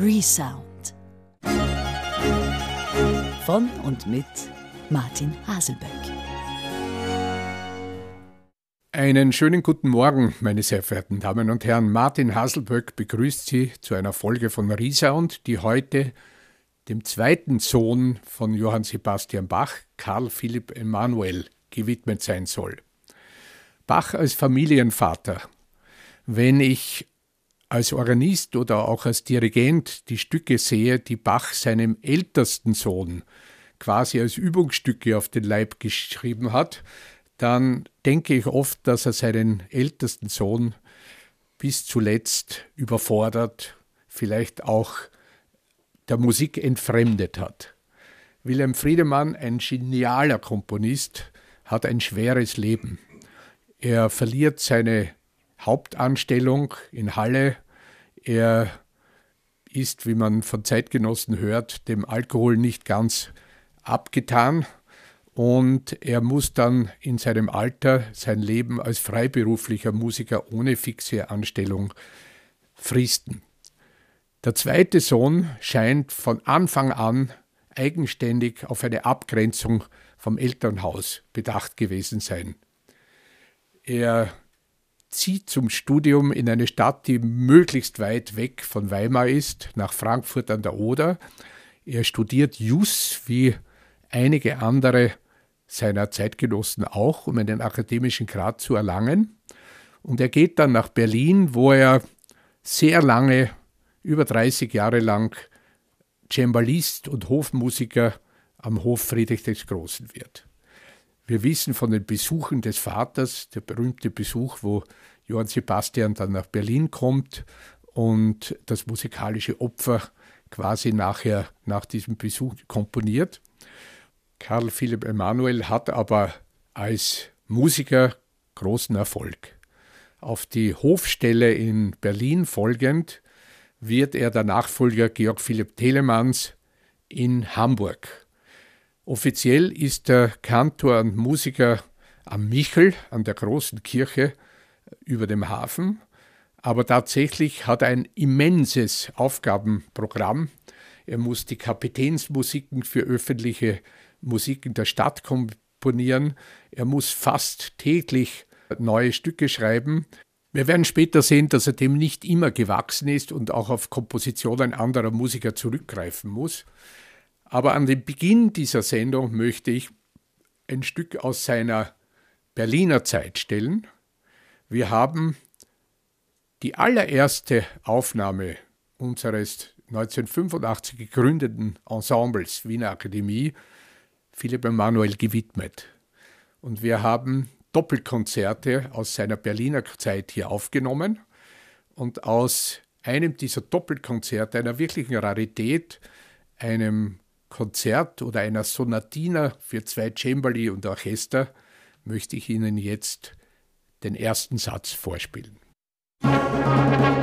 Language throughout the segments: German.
Resound. Von und mit Martin Haselböck. Einen schönen guten Morgen, meine sehr verehrten Damen und Herren. Martin Haselböck begrüßt Sie zu einer Folge von Resound, die heute dem zweiten Sohn von Johann Sebastian Bach, Karl Philipp Emanuel, gewidmet sein soll. Bach als Familienvater. Wenn ich als Organist oder auch als Dirigent die Stücke sehe, die Bach seinem ältesten Sohn quasi als Übungsstücke auf den Leib geschrieben hat, dann denke ich oft, dass er seinen ältesten Sohn bis zuletzt überfordert, vielleicht auch der Musik entfremdet hat. Wilhelm Friedemann, ein genialer Komponist, hat ein schweres Leben. Er verliert seine Hauptanstellung in Halle. Er ist, wie man von Zeitgenossen hört, dem Alkohol nicht ganz abgetan und er muss dann in seinem Alter sein Leben als freiberuflicher Musiker ohne fixe Anstellung fristen. Der zweite Sohn scheint von Anfang an eigenständig auf eine Abgrenzung vom Elternhaus bedacht gewesen sein. Er zieht zum Studium in eine Stadt, die möglichst weit weg von Weimar ist, nach Frankfurt an der Oder. Er studiert Jus wie einige andere seiner Zeitgenossen auch, um einen akademischen Grad zu erlangen. Und er geht dann nach Berlin, wo er sehr lange, über 30 Jahre lang, Cembalist und Hofmusiker am Hof Friedrich des Großen wird. Wir wissen von den Besuchen des Vaters, der berühmte Besuch, wo Johann Sebastian dann nach Berlin kommt und das musikalische Opfer quasi nachher nach diesem Besuch komponiert. Karl Philipp Emanuel hat aber als Musiker großen Erfolg. Auf die Hofstelle in Berlin folgend wird er der Nachfolger Georg Philipp Telemanns in Hamburg. Offiziell ist er Kantor und Musiker am Michel, an der großen Kirche über dem Hafen, aber tatsächlich hat er ein immenses Aufgabenprogramm. Er muss die Kapitänsmusiken für öffentliche Musiken der Stadt komponieren. Er muss fast täglich neue Stücke schreiben. Wir werden später sehen, dass er dem nicht immer gewachsen ist und auch auf Kompositionen anderer Musiker zurückgreifen muss. Aber an den Beginn dieser Sendung möchte ich ein Stück aus seiner Berliner Zeit stellen. Wir haben die allererste Aufnahme unseres 1985 gegründeten Ensembles Wiener Akademie Philipp Emanuel gewidmet. Und wir haben Doppelkonzerte aus seiner Berliner Zeit hier aufgenommen und aus einem dieser Doppelkonzerte, einer wirklichen Rarität, einem Konzert oder einer Sonatina für zwei Cembali und Orchester möchte ich Ihnen jetzt den ersten Satz vorspielen. Musik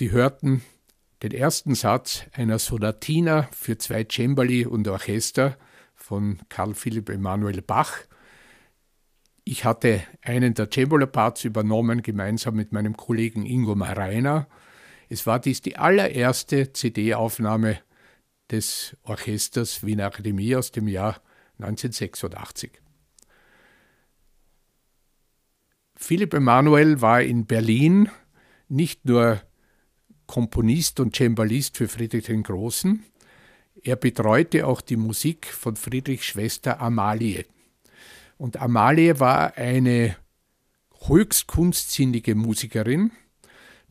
Sie hörten den ersten Satz einer Sonatina für zwei Cembali und Orchester von Karl Philipp Emanuel Bach. Ich hatte einen der Cembalo-Parts übernommen, gemeinsam mit meinem Kollegen Ingo Mareiner. Es war dies die allererste CD-Aufnahme des Orchesters Wiener Akademie aus dem Jahr 1986. Philipp Emanuel war in Berlin nicht nur Komponist und Cembalist für Friedrich den Großen, er betreute auch die Musik von Friedrichs Schwester Amalie. Und Amalie war eine höchst kunstsinnige Musikerin,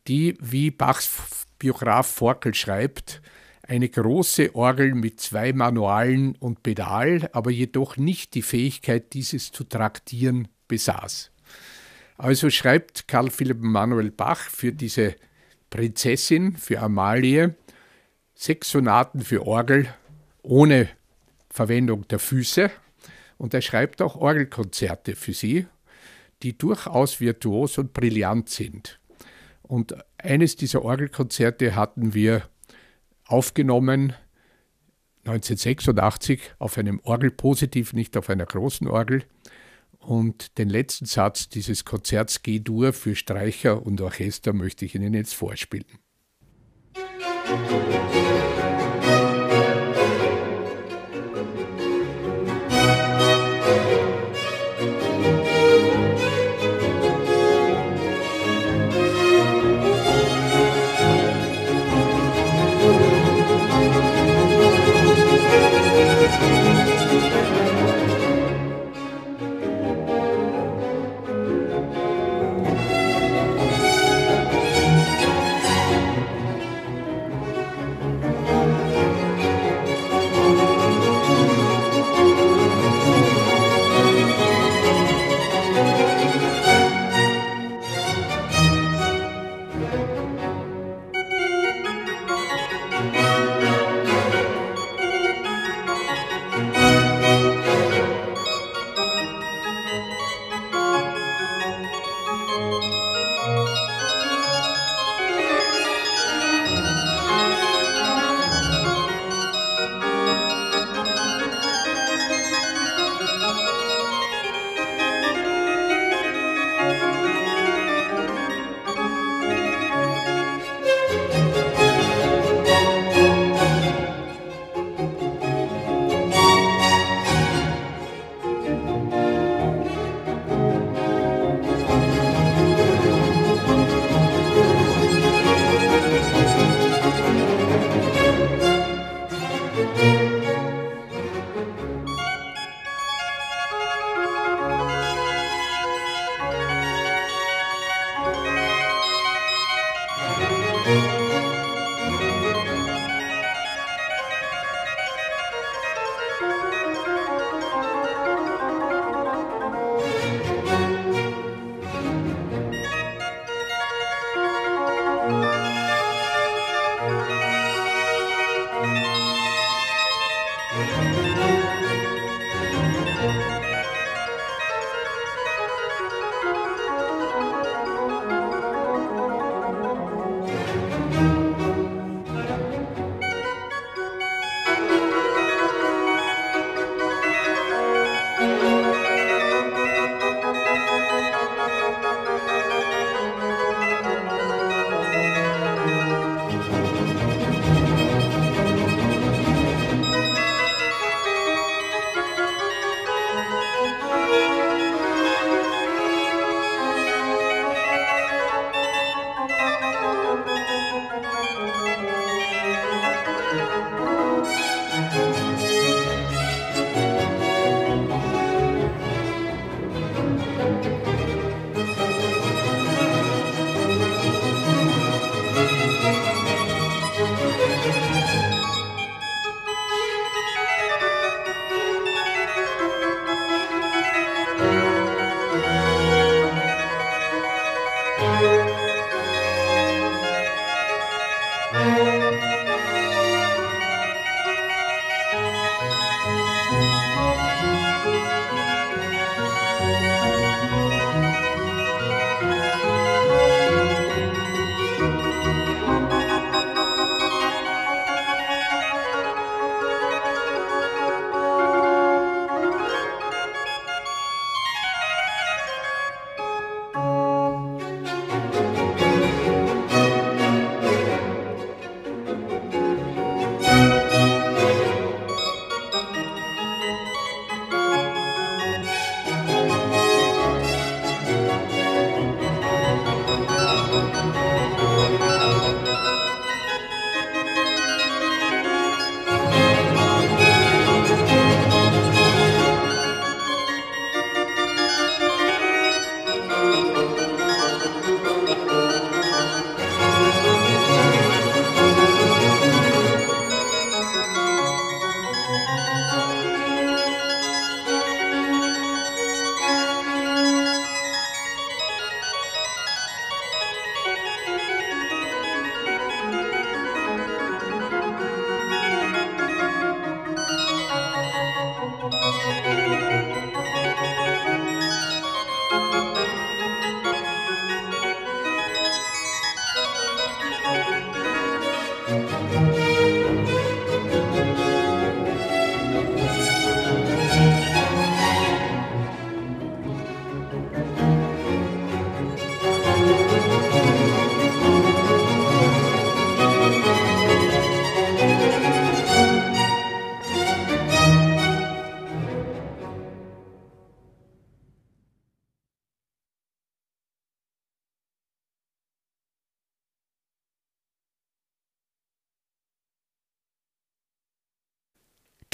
die, wie Bachs Biograf Forkel schreibt, eine große Orgel mit zwei Manualen und Pedal, aber jedoch nicht die Fähigkeit, dieses zu traktieren, besaß. Also schreibt Karl Philipp Manuel Bach für diese Prinzessin, für Amalie, sechs Sonaten für Orgel ohne Verwendung der Füße und er schreibt auch Orgelkonzerte für sie, die durchaus virtuos und brillant sind. Und eines dieser Orgelkonzerte hatten wir aufgenommen 1986 auf einem Orgelpositiv, nicht auf einer großen Orgel. Und den letzten Satz dieses Konzerts G-Dur für Streicher und Orchester möchte ich Ihnen jetzt vorspielen. Musik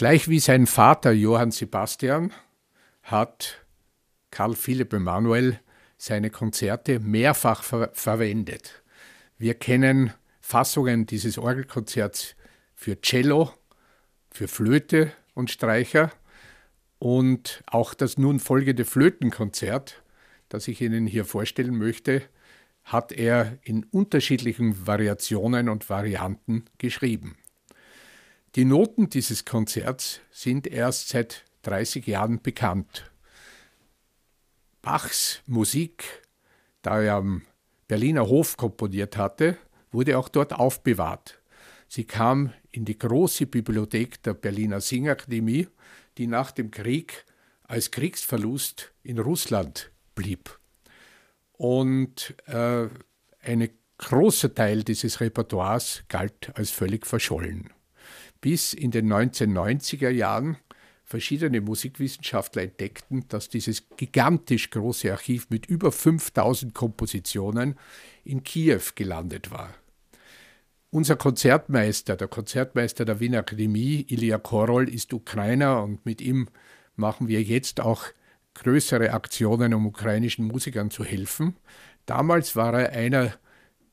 Gleich wie sein Vater Johann Sebastian hat Karl Philipp Emanuel seine Konzerte mehrfach ver verwendet. Wir kennen Fassungen dieses Orgelkonzerts für Cello, für Flöte und Streicher und auch das nun folgende Flötenkonzert, das ich Ihnen hier vorstellen möchte, hat er in unterschiedlichen Variationen und Varianten geschrieben. Die Noten dieses Konzerts sind erst seit 30 Jahren bekannt. Bachs Musik, da er am Berliner Hof komponiert hatte, wurde auch dort aufbewahrt. Sie kam in die große Bibliothek der Berliner Singakademie, die nach dem Krieg als Kriegsverlust in Russland blieb. Und äh, ein großer Teil dieses Repertoires galt als völlig verschollen. Bis in den 1990er Jahren verschiedene Musikwissenschaftler entdeckten, dass dieses gigantisch große Archiv mit über 5000 Kompositionen in Kiew gelandet war. Unser Konzertmeister, der Konzertmeister der Wiener Akademie, Ilya Korol, ist Ukrainer und mit ihm machen wir jetzt auch größere Aktionen, um ukrainischen Musikern zu helfen. Damals war er einer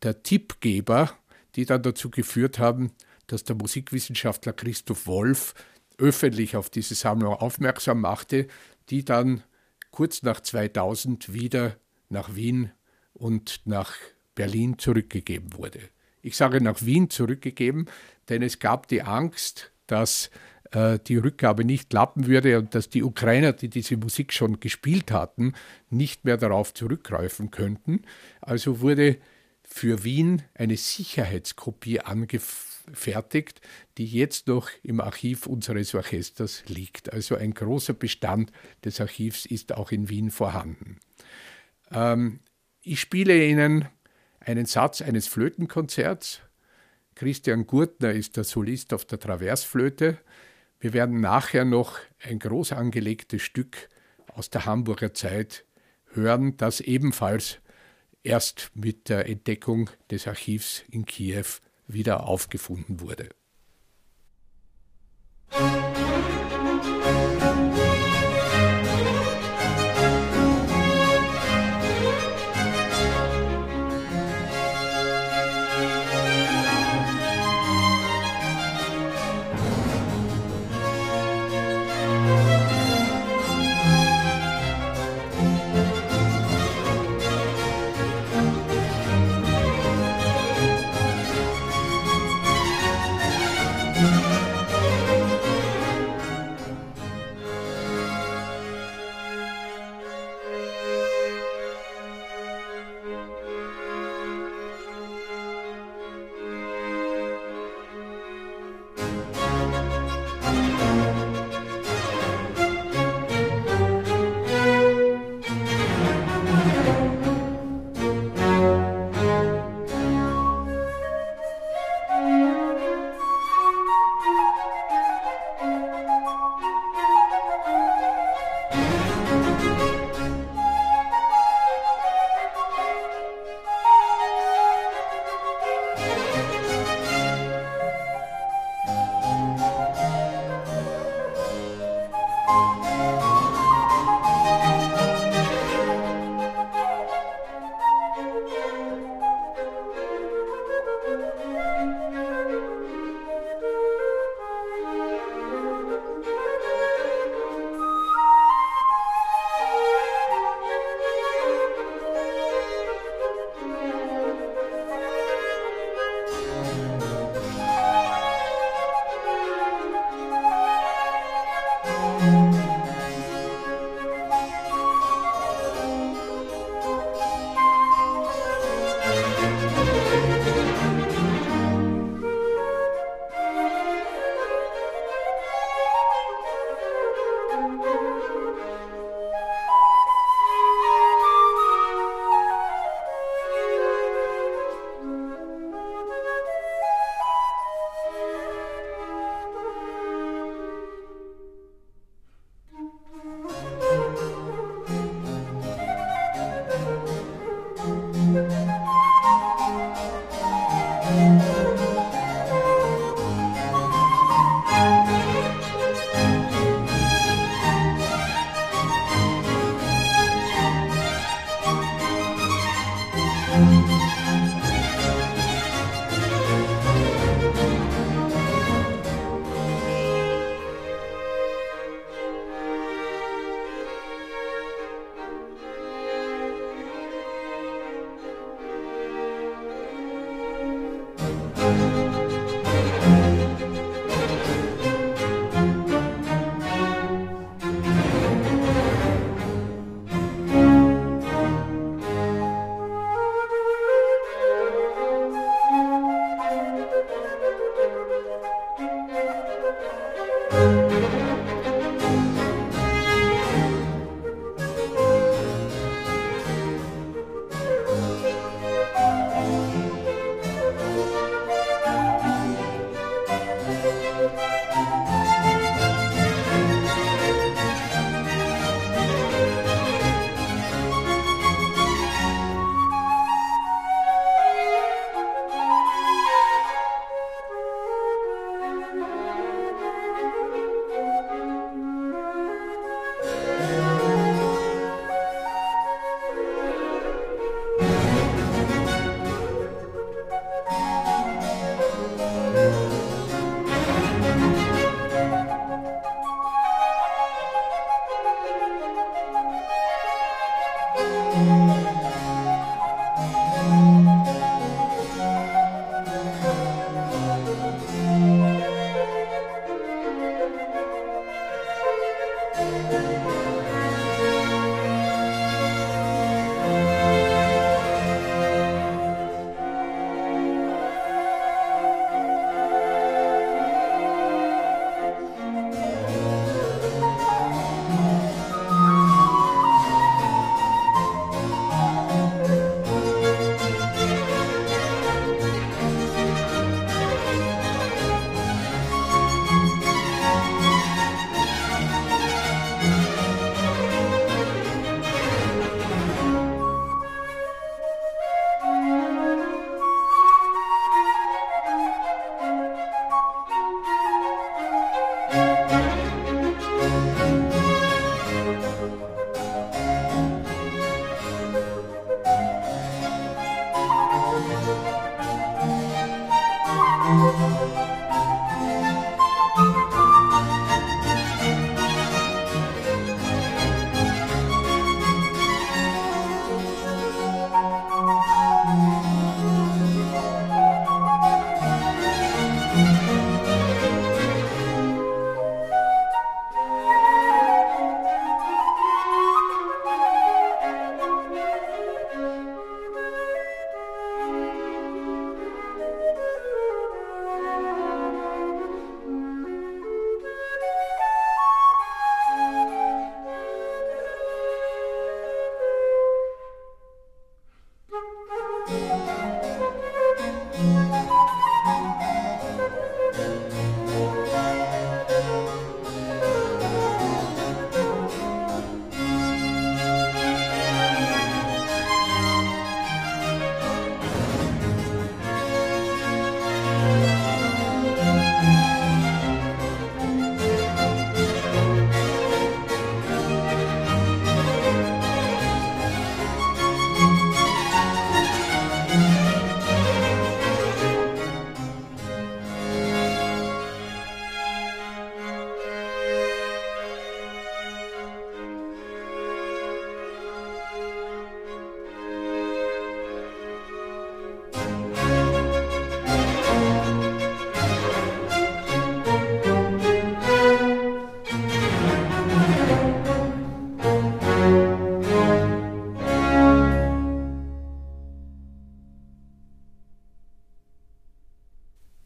der Tippgeber, die dann dazu geführt haben, dass der Musikwissenschaftler Christoph Wolf öffentlich auf diese Sammlung aufmerksam machte, die dann kurz nach 2000 wieder nach Wien und nach Berlin zurückgegeben wurde. Ich sage nach Wien zurückgegeben, denn es gab die Angst, dass äh, die Rückgabe nicht klappen würde und dass die Ukrainer, die diese Musik schon gespielt hatten, nicht mehr darauf zurückgreifen könnten. Also wurde für Wien eine Sicherheitskopie angefertigt, die jetzt noch im Archiv unseres Orchesters liegt. Also ein großer Bestand des Archivs ist auch in Wien vorhanden. Ähm, ich spiele Ihnen einen Satz eines Flötenkonzerts. Christian Gurtner ist der Solist auf der Traversflöte. Wir werden nachher noch ein groß angelegtes Stück aus der Hamburger Zeit hören, das ebenfalls erst mit der Entdeckung des Archivs in Kiew wieder aufgefunden wurde.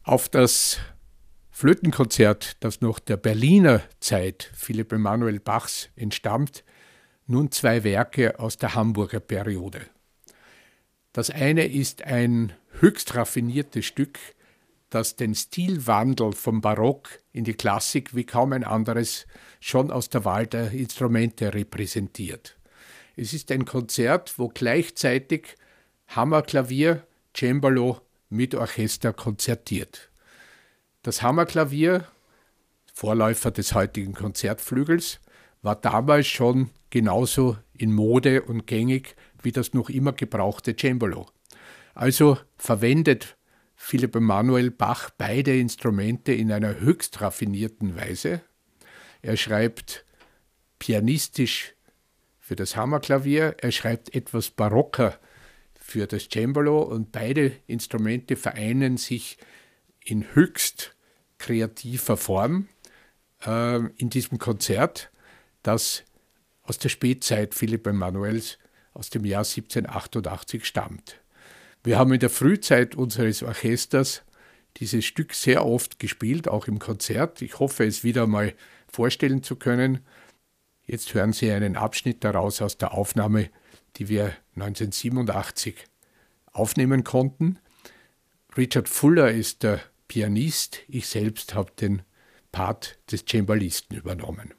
Auf das Flötenkonzert, das noch der Berliner Zeit Philipp Emanuel Bachs entstammt, nun zwei Werke aus der Hamburger Periode. Das eine ist ein höchst raffiniertes Stück, das den Stilwandel vom Barock in die Klassik wie kaum ein anderes schon aus der Wahl der Instrumente repräsentiert. Es ist ein Konzert, wo gleichzeitig Hammerklavier, Cembalo mit Orchester konzertiert. Das Hammerklavier, Vorläufer des heutigen Konzertflügels, war damals schon genauso in Mode und gängig wie das noch immer gebrauchte Cembalo. Also verwendet Philipp Emanuel Bach beide Instrumente in einer höchst raffinierten Weise. Er schreibt pianistisch für das Hammerklavier, er schreibt etwas barocker für das Cembalo und beide Instrumente vereinen sich in höchst kreativer Form äh, in diesem Konzert, das aus der Spätzeit Philipp Emanuels aus dem Jahr 1788 stammt. Wir haben in der Frühzeit unseres Orchesters dieses Stück sehr oft gespielt, auch im Konzert. Ich hoffe, es wieder mal vorstellen zu können. Jetzt hören Sie einen Abschnitt daraus aus der Aufnahme die wir 1987 aufnehmen konnten. Richard Fuller ist der Pianist, ich selbst habe den Part des Cembalisten übernommen.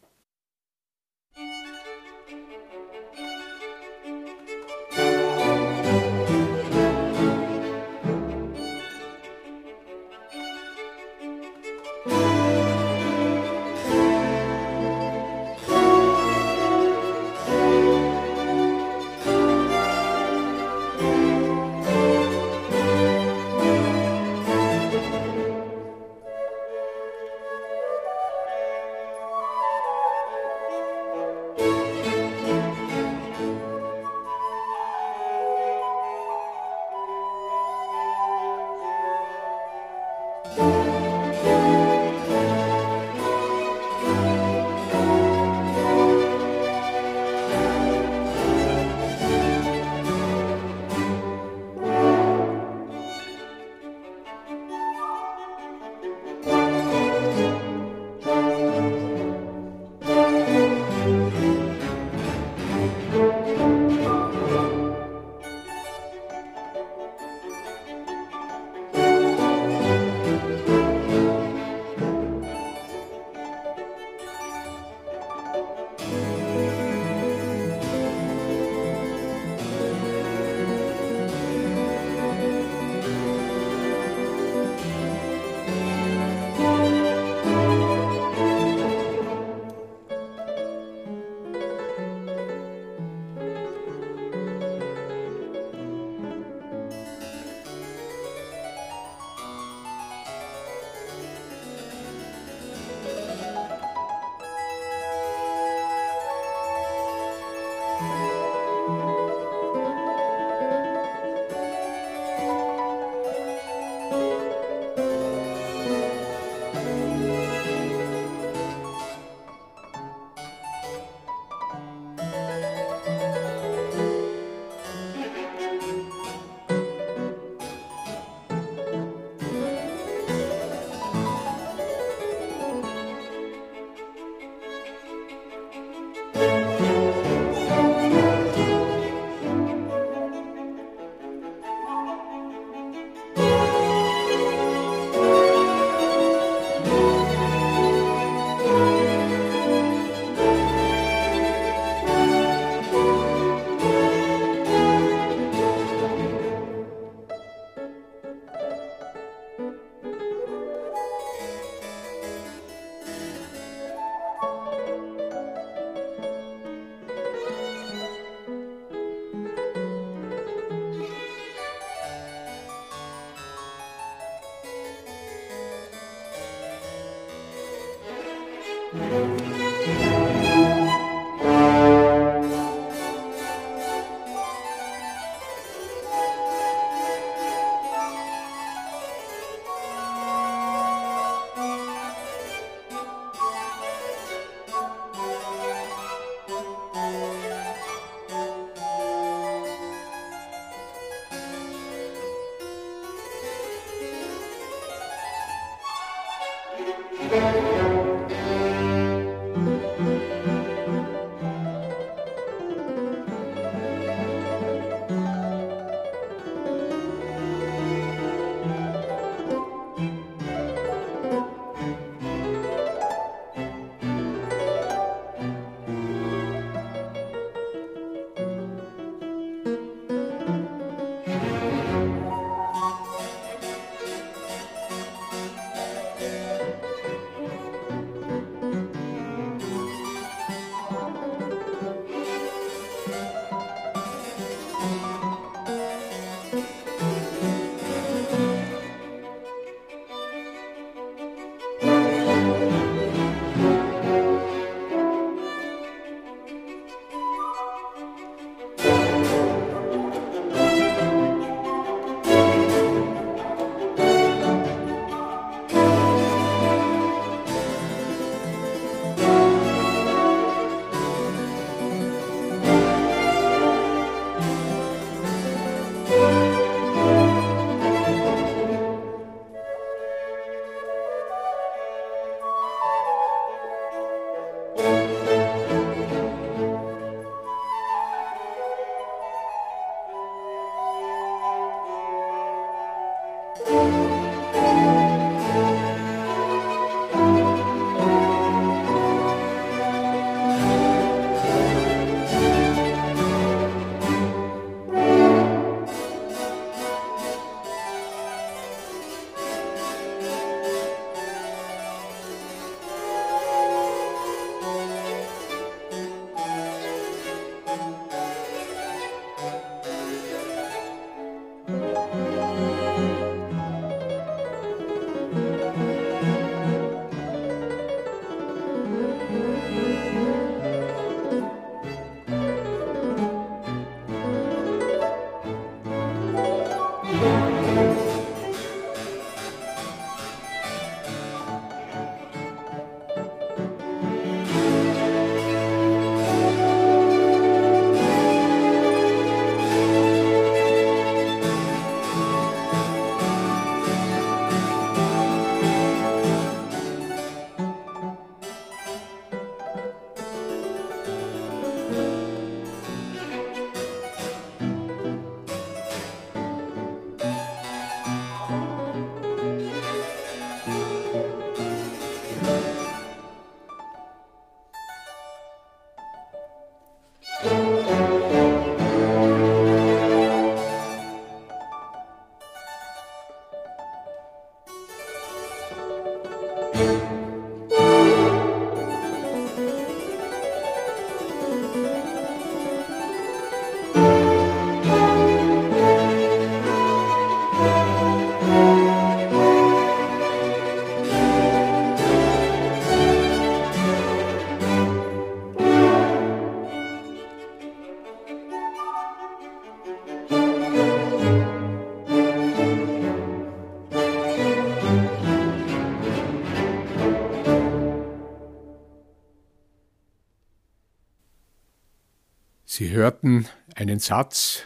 Sie hörten einen Satz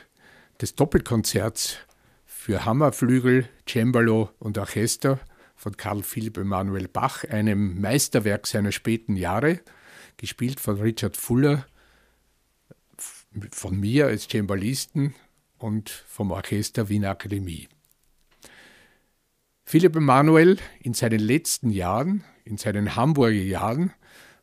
des Doppelkonzerts für Hammerflügel, Cembalo und Orchester von Karl Philipp Emanuel Bach, einem Meisterwerk seiner späten Jahre, gespielt von Richard Fuller, von mir als Cembalisten und vom Orchester Wiener Akademie. Philipp Emanuel in seinen letzten Jahren, in seinen Hamburger Jahren,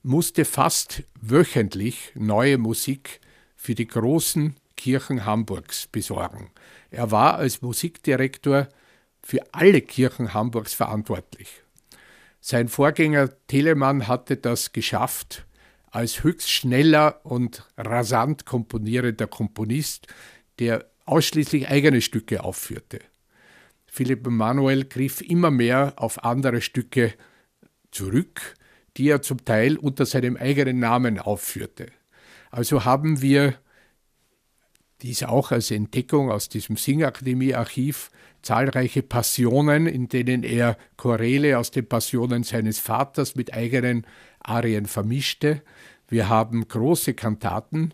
musste fast wöchentlich neue Musik für die großen Kirchen Hamburgs besorgen. Er war als Musikdirektor für alle Kirchen Hamburgs verantwortlich. Sein Vorgänger Telemann hatte das geschafft, als höchst schneller und rasant komponierender Komponist, der ausschließlich eigene Stücke aufführte. Philipp Emanuel griff immer mehr auf andere Stücke zurück, die er zum Teil unter seinem eigenen Namen aufführte. Also haben wir dies auch als Entdeckung aus diesem Singakademie-Archiv zahlreiche Passionen, in denen er Choräle aus den Passionen seines Vaters mit eigenen Arien vermischte. Wir haben große Kantaten,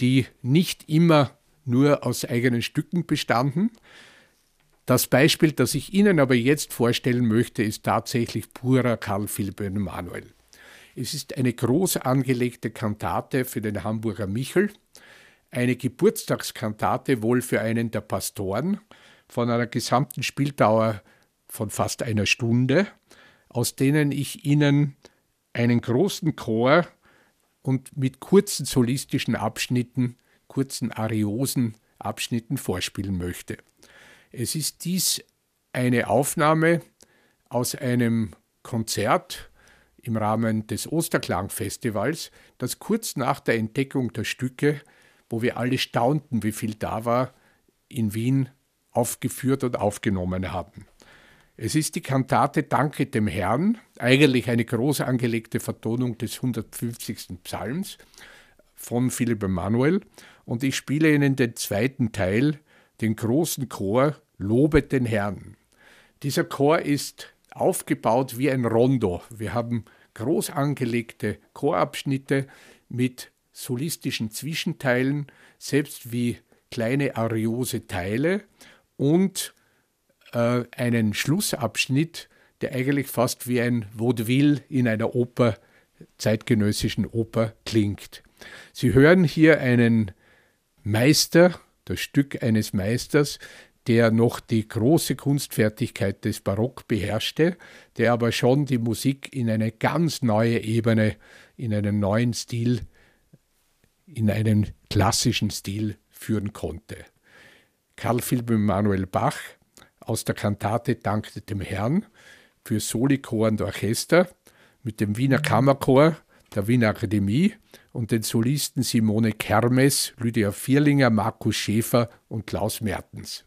die nicht immer nur aus eigenen Stücken bestanden. Das Beispiel, das ich Ihnen aber jetzt vorstellen möchte, ist tatsächlich purer Karl Philipp Emanuel. Es ist eine groß angelegte Kantate für den Hamburger Michel, eine Geburtstagskantate wohl für einen der Pastoren von einer gesamten Spieldauer von fast einer Stunde, aus denen ich Ihnen einen großen Chor und mit kurzen solistischen Abschnitten, kurzen ariosen Abschnitten vorspielen möchte. Es ist dies eine Aufnahme aus einem Konzert im Rahmen des Osterklangfestivals, das kurz nach der Entdeckung der Stücke, wo wir alle staunten, wie viel da war, in Wien aufgeführt und aufgenommen haben. Es ist die Kantate Danke dem Herrn, eigentlich eine groß angelegte Vertonung des 150. Psalms von Philipp Emanuel und ich spiele Ihnen den zweiten Teil, den großen Chor Lobet den Herrn. Dieser Chor ist aufgebaut wie ein Rondo. Wir haben groß angelegte Chorabschnitte mit solistischen Zwischenteilen, selbst wie kleine ariose Teile und äh, einen Schlussabschnitt, der eigentlich fast wie ein Vaudeville in einer Oper, zeitgenössischen Oper klingt. Sie hören hier einen Meister, das Stück eines Meisters, der noch die große Kunstfertigkeit des Barock beherrschte, der aber schon die Musik in eine ganz neue Ebene, in einen neuen Stil, in einen klassischen Stil führen konnte. Karl Philipp Emanuel Bach aus der Kantate Dankte dem Herrn für Solichor und Orchester mit dem Wiener Kammerchor der Wiener Akademie und den Solisten Simone Kermes, Lydia Vierlinger, Markus Schäfer und Klaus Mertens.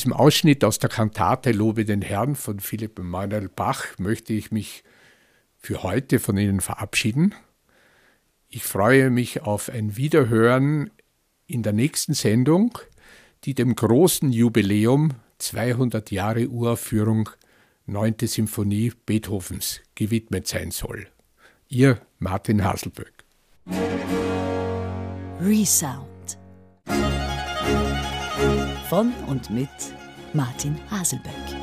Diesem Ausschnitt aus der Kantate Lobe den Herrn von Philipp Emanuel Bach möchte ich mich für heute von Ihnen verabschieden. Ich freue mich auf ein Wiederhören in der nächsten Sendung, die dem großen Jubiläum 200 Jahre Uraufführung 9. Symphonie Beethovens gewidmet sein soll. Ihr Martin Haselböck. Resound von und mit Martin Haselböck.